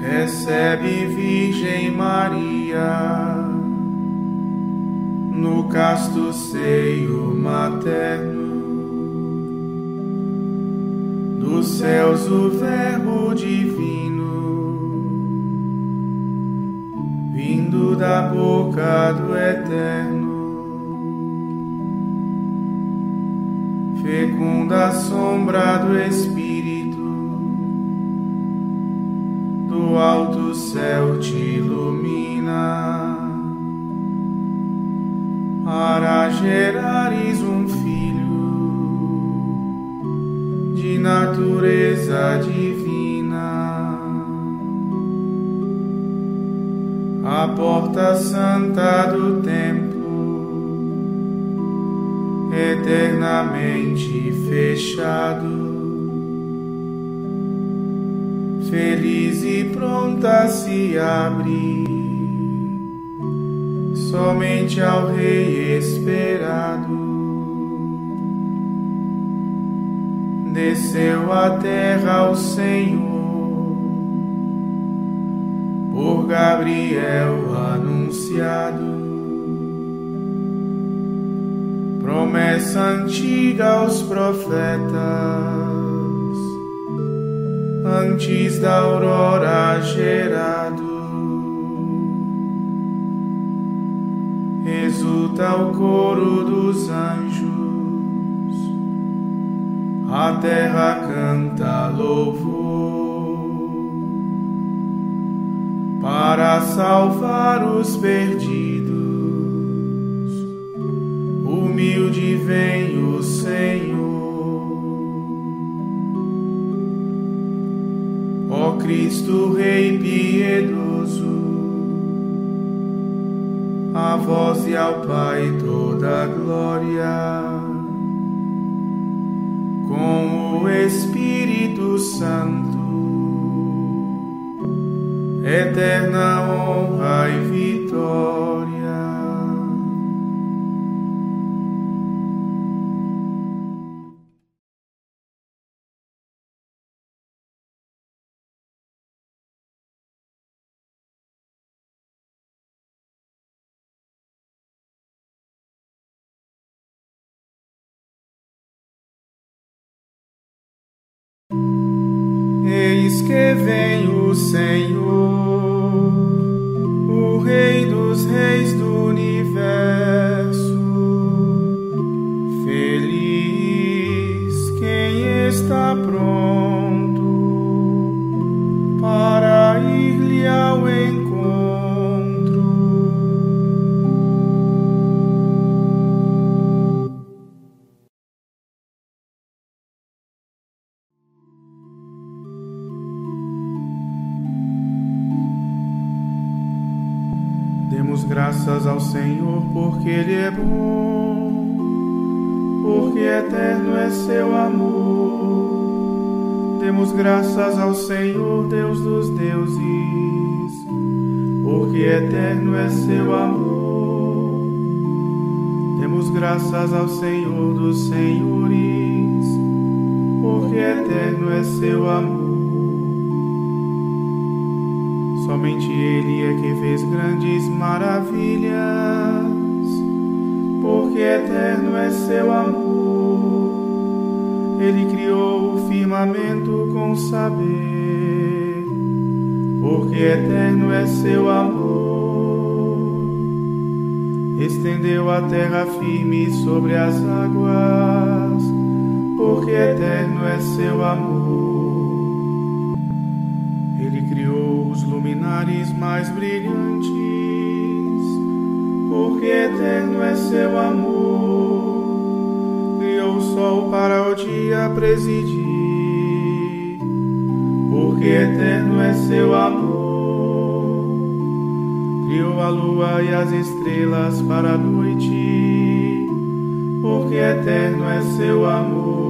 Recebe, Virgem Maria, no casto seio materno, dos céus o Verbo divino, vindo da boca do Eterno. Fecunda sombra do Espírito do alto céu te ilumina para gerares um filho de natureza divina. A porta santa do templo eternamente fechado feliz e pronta se abre somente ao Rei esperado. Desceu a terra o Senhor por Gabriel anunciado. Promessa antiga aos profetas antes da aurora gerado. Exulta o coro dos anjos, a terra canta louvor para salvar os perdidos. Humilde vem o Senhor. Cristo Rei piedoso, a vós e ao Pai toda a glória, com o Espírito Santo, eterna honra e vitória. Porque Ele é bom, porque eterno é seu amor. Demos graças ao Senhor, Deus dos deuses, porque eterno é seu amor. Demos graças ao Senhor dos senhores, porque eterno é seu amor. Somente Ele é que fez grandes maravilhas, porque eterno é seu amor. Ele criou o firmamento com saber, porque eterno é seu amor. Estendeu a terra firme sobre as águas, porque eterno é seu amor. Ele criou os luminares mais brilhantes, porque eterno é seu amor. Criou o sol para o dia presidir, porque eterno é seu amor. Criou a lua e as estrelas para a noite, porque eterno é seu amor.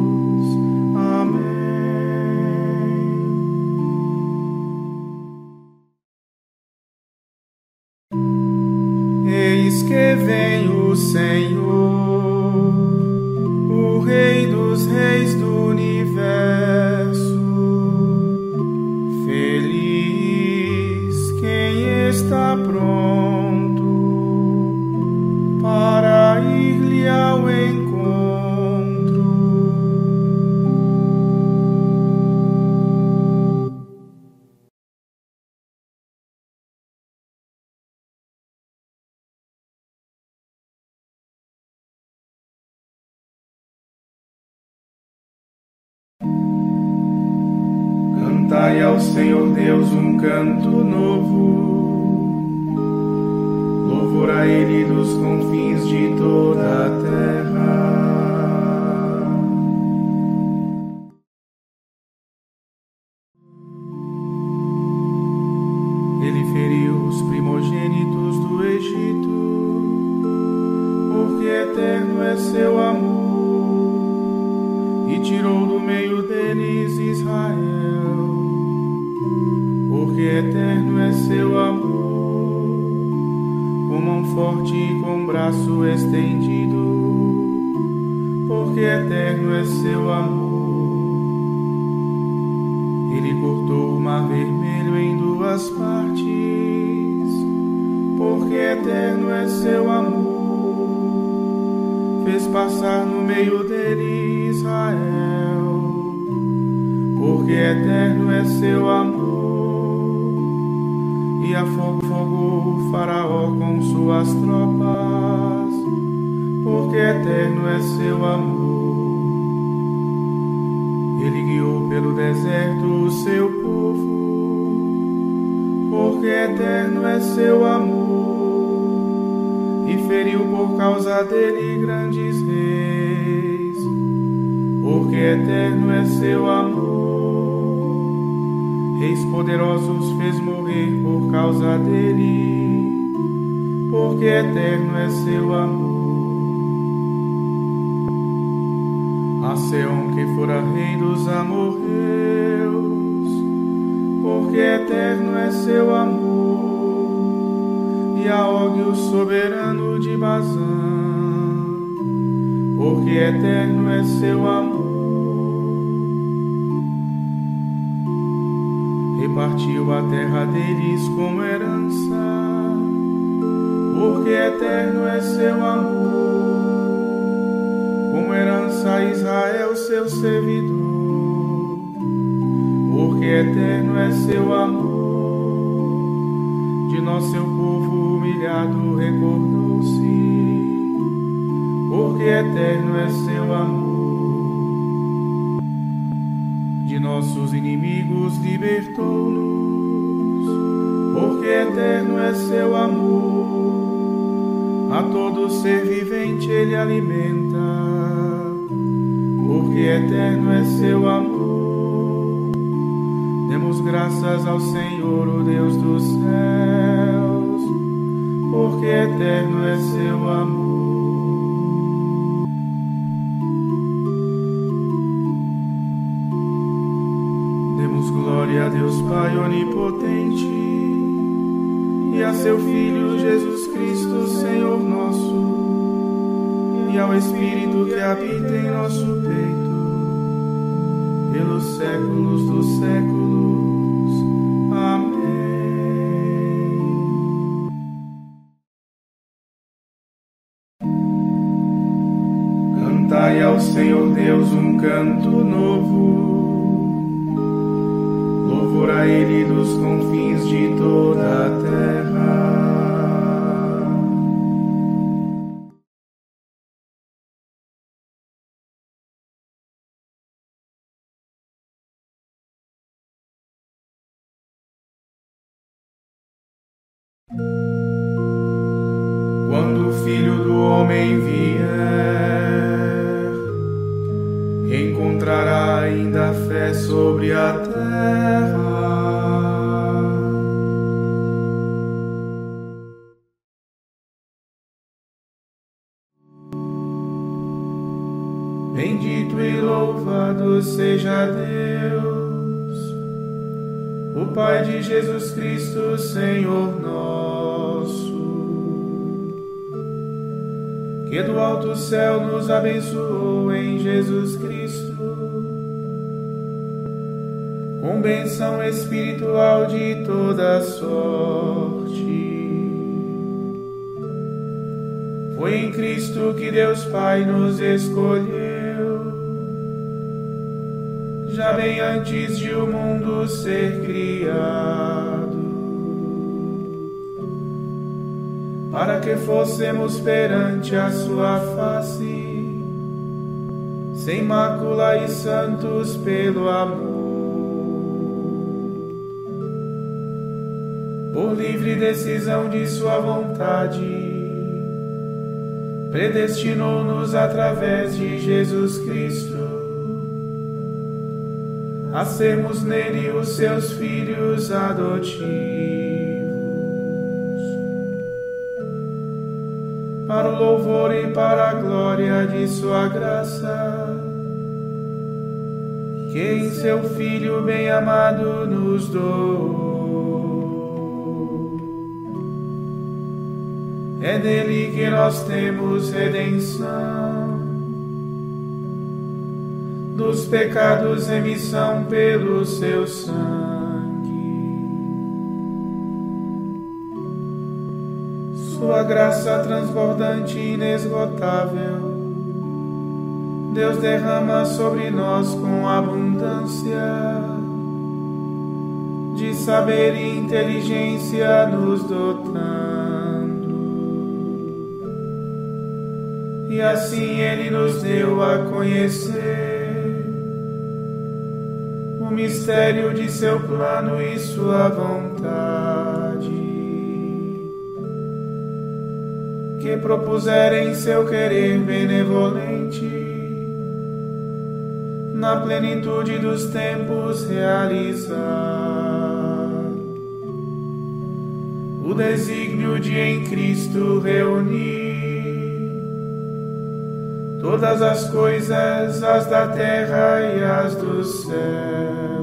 Senhor Deus um canto novo, eterno é seu amor. E afogou o Faraó com suas tropas, porque eterno é seu amor. Ele guiou pelo deserto o seu povo, porque eterno é seu amor, e feriu por causa dele grandes reis, porque eterno é seu amor. Reis poderosos fez morrer por causa dele, porque eterno é seu amor. a Seon que fora rei dos amorreus, porque eterno é seu amor, e a Og o soberano de Bazã, porque eterno é seu amor. Repartiu a terra deles como herança, porque eterno é seu amor como herança a Israel, seu servidor, porque eterno é seu amor. De nosso seu povo humilhado recordou-se, porque eterno é seu amor. Nossos inimigos libertou-nos, porque eterno é seu amor a todo ser vivente ele alimenta, porque eterno é seu amor. Demos graças ao Senhor, o Deus dos céus, porque eterno é seu amor. Glória a Deus Pai onipotente e a seu Filho Jesus Cristo, Senhor nosso, e ao Espírito que habita em nosso peito, pelos séculos dos séculos. Amém. Cantai Cantai ao Senhor Deus um canto novo. Louvor a Ele dos confins de toda a terra. Quando o Filho do Homem vier, encontrará ainda fé sobre a terra. Bendito e louvado seja Deus, o Pai de Jesus Cristo, Senhor nosso, que do alto céu nos abençoou em Jesus Cristo, com benção espiritual de toda sorte. Foi em Cristo que Deus Pai nos escolheu já bem antes de o mundo ser criado, para que fossemos perante a sua face, sem mácula e santos pelo amor. Por livre decisão de sua vontade, predestinou-nos através de Jesus Cristo a sermos nele os seus filhos adotivos. Para o louvor e para a glória de Sua graça, que em Seu Filho bem-amado nos dou. É nele que nós temos redenção dos pecados remissão pelo seu sangue. Sua graça transbordante e inesgotável, Deus derrama sobre nós com abundância de saber e inteligência nos dotando. E assim Ele nos deu a conhecer mistério de seu plano e sua vontade, que propuserem seu querer benevolente, na plenitude dos tempos realizar. O desígnio de em Cristo reunir todas as coisas, as da terra e as do céu.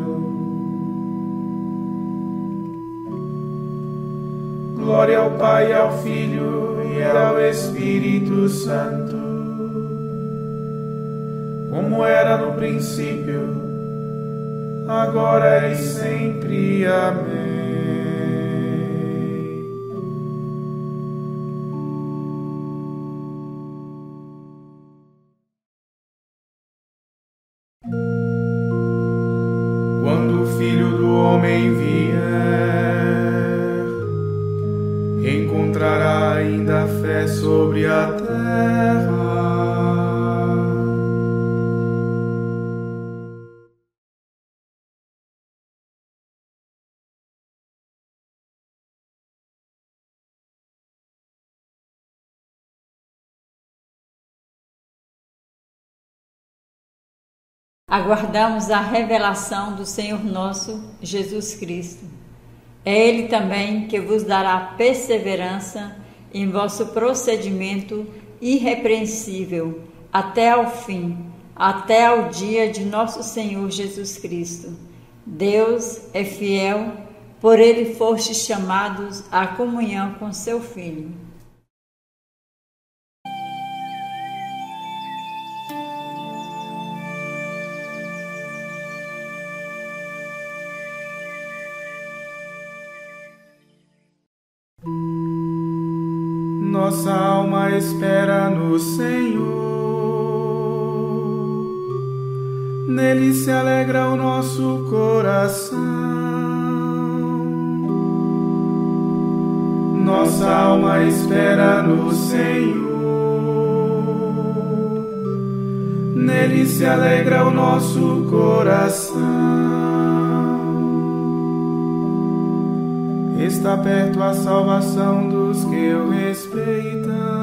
Glória ao Pai, ao Filho e ao Espírito Santo, como era no princípio, agora e sempre. Amém. Filho do Homem vier, encontrará ainda fé sobre a terra. Aguardamos a revelação do Senhor nosso Jesus Cristo. É Ele também que vos dará perseverança em vosso procedimento irrepreensível até ao fim, até ao dia de nosso Senhor Jesus Cristo. Deus é fiel, por Ele fostes chamados à comunhão com seu Filho. Nossa alma espera no Senhor, nele se alegra o nosso coração. Nossa alma espera no Senhor, nele se alegra o nosso coração. Está perto a salvação dos que o respeitam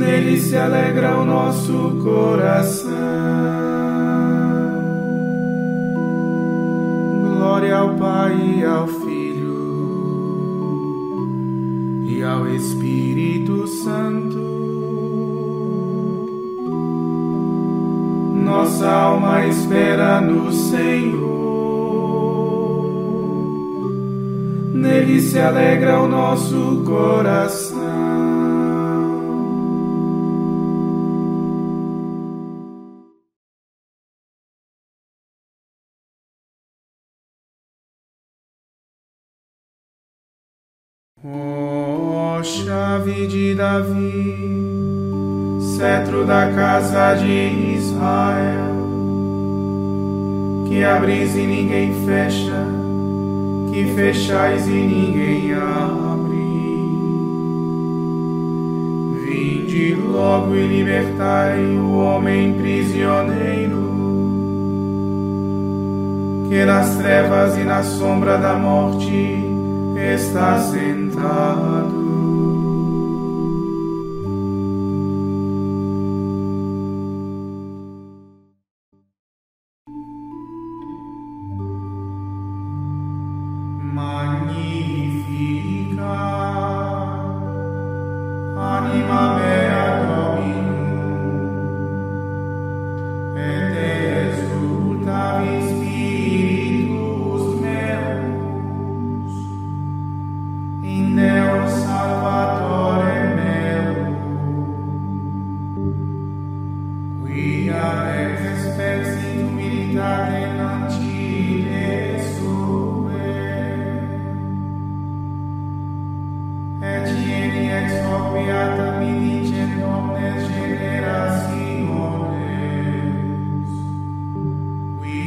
nele se alegra o nosso coração. Glória ao Pai e ao Filho e ao Espírito Santo. Nossa alma espera no Senhor. Nele se alegra o nosso coração. Chave de Davi, cetro da casa de Israel, que abris e ninguém fecha, que fechais e ninguém abre. Vinde logo e libertai o homem prisioneiro, que nas trevas e na sombra da morte está sentado.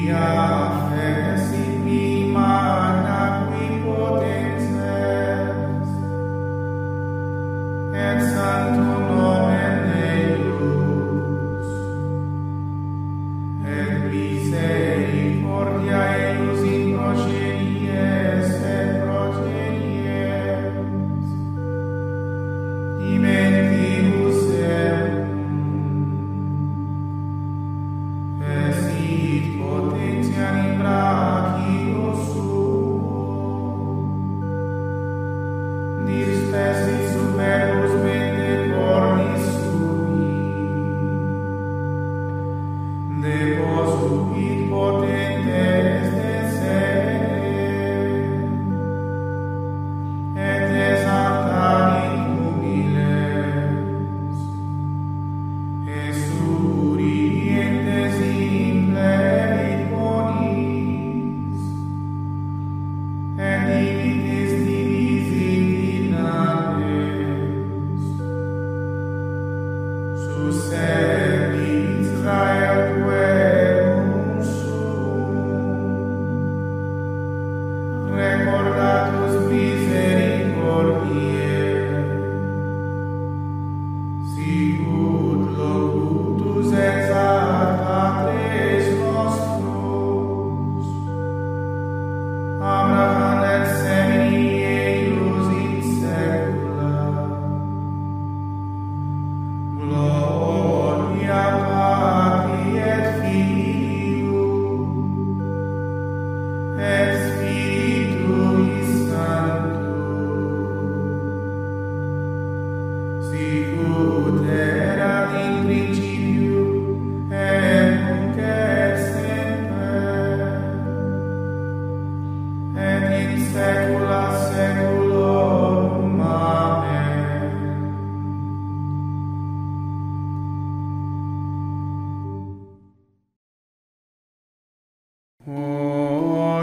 Yeah.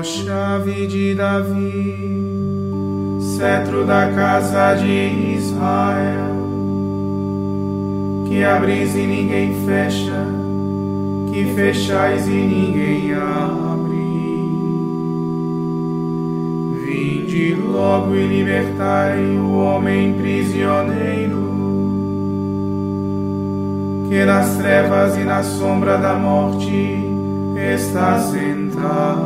Chave de Davi, cetro da casa de Israel, que abris e ninguém fecha, que fechais e ninguém abre. Vinde logo e libertai o homem prisioneiro, que nas trevas e na sombra da morte está sentado.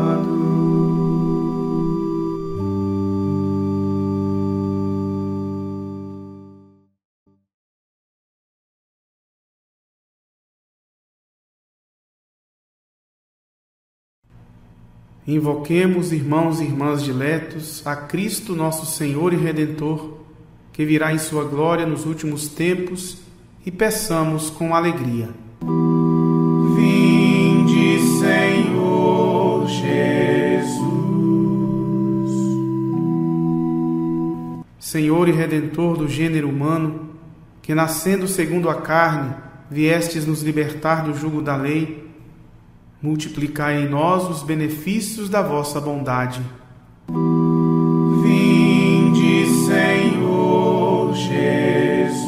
Invoquemos, irmãos e irmãs diletos, a Cristo nosso Senhor e Redentor, que virá em sua glória nos últimos tempos, e peçamos com alegria. Vinde, Senhor Jesus. Senhor e Redentor do gênero humano, que nascendo segundo a carne, viestes nos libertar do jugo da lei, multiplicai em nós os benefícios da vossa bondade. Vinde, Senhor Jesus.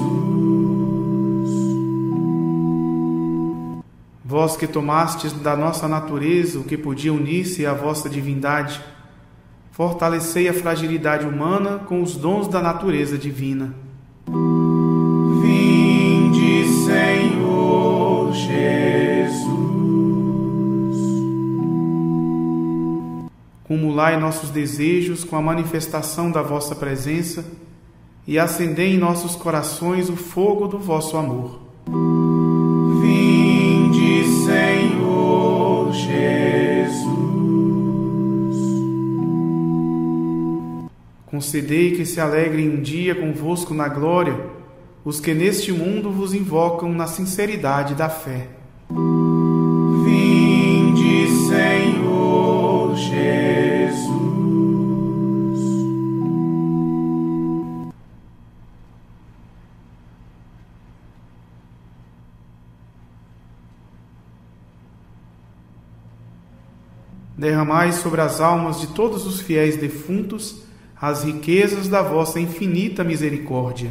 Vós que tomastes da nossa natureza o que podia unir-se à vossa divindade, fortalecei a fragilidade humana com os dons da natureza divina. Cumulai nossos desejos com a manifestação da vossa presença e acendei em nossos corações o fogo do vosso amor. Vinde, Senhor Jesus. Concedei que se alegrem um dia convosco na glória os que neste mundo vos invocam na sinceridade da fé. Derramai sobre as almas de todos os fiéis defuntos as riquezas da vossa infinita misericórdia.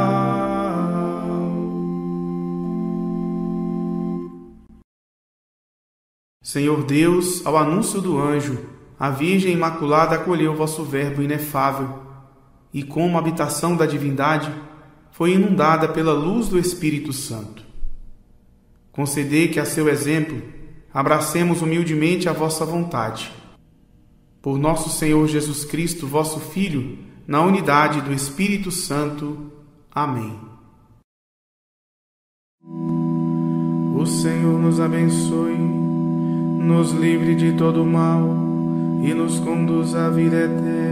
Senhor Deus, ao anúncio do anjo, a Virgem Imaculada acolheu vosso Verbo inefável e, como habitação da divindade, foi inundada pela luz do Espírito Santo. Concedei que, a seu exemplo, abracemos humildemente a vossa vontade. Por nosso Senhor Jesus Cristo, vosso Filho, na unidade do Espírito Santo. Amém. O Senhor nos abençoe nos livre de todo mal e nos conduz à vida eterna.